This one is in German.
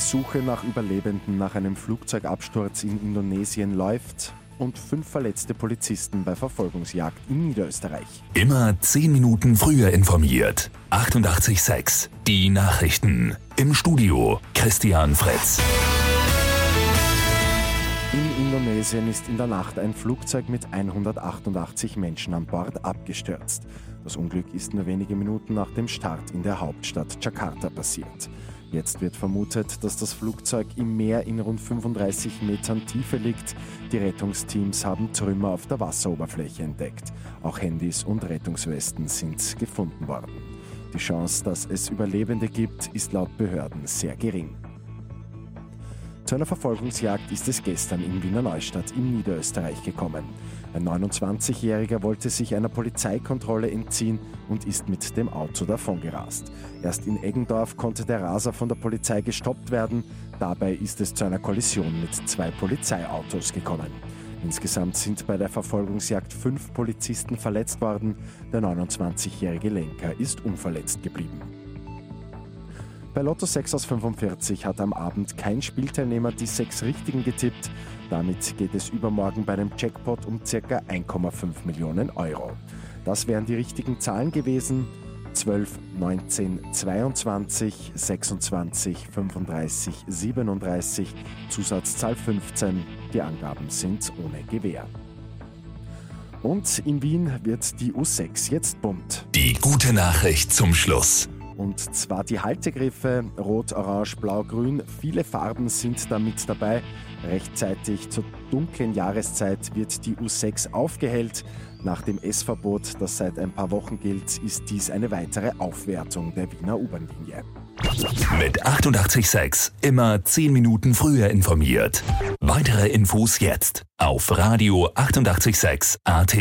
Suche nach Überlebenden nach einem Flugzeugabsturz in Indonesien läuft und fünf verletzte Polizisten bei Verfolgungsjagd in Niederösterreich. Immer zehn Minuten früher informiert. 88.6 Die Nachrichten. Im Studio Christian Fritz. In Indonesien ist in der Nacht ein Flugzeug mit 188 Menschen an Bord abgestürzt. Das Unglück ist nur wenige Minuten nach dem Start in der Hauptstadt Jakarta passiert. Jetzt wird vermutet, dass das Flugzeug im Meer in rund 35 Metern Tiefe liegt. Die Rettungsteams haben Trümmer auf der Wasseroberfläche entdeckt. Auch Handys und Rettungswesten sind gefunden worden. Die Chance, dass es Überlebende gibt, ist laut Behörden sehr gering. Zu einer Verfolgungsjagd ist es gestern in Wiener Neustadt in Niederösterreich gekommen. Ein 29-Jähriger wollte sich einer Polizeikontrolle entziehen und ist mit dem Auto davongerast. Erst in Eggendorf konnte der Raser von der Polizei gestoppt werden. Dabei ist es zu einer Kollision mit zwei Polizeiautos gekommen. Insgesamt sind bei der Verfolgungsjagd fünf Polizisten verletzt worden. Der 29-jährige Lenker ist unverletzt geblieben. Bei Lotto 6 aus 45 hat am Abend kein Spielteilnehmer die sechs Richtigen getippt. Damit geht es übermorgen bei einem Jackpot um ca. 1,5 Millionen Euro. Das wären die richtigen Zahlen gewesen. 12, 19, 22, 26, 35, 37, Zusatzzahl 15. Die Angaben sind ohne Gewähr. Und in Wien wird die U6 jetzt bunt. Die gute Nachricht zum Schluss. Und zwar die Haltegriffe Rot, Orange, Blau, Grün. Viele Farben sind da mit dabei. Rechtzeitig zur dunklen Jahreszeit wird die U6 aufgehellt. Nach dem S-Verbot, das seit ein paar Wochen gilt, ist dies eine weitere Aufwertung der Wiener U-Bahn-Linie. Mit 886 immer 10 Minuten früher informiert. Weitere Infos jetzt auf Radio 886 AT.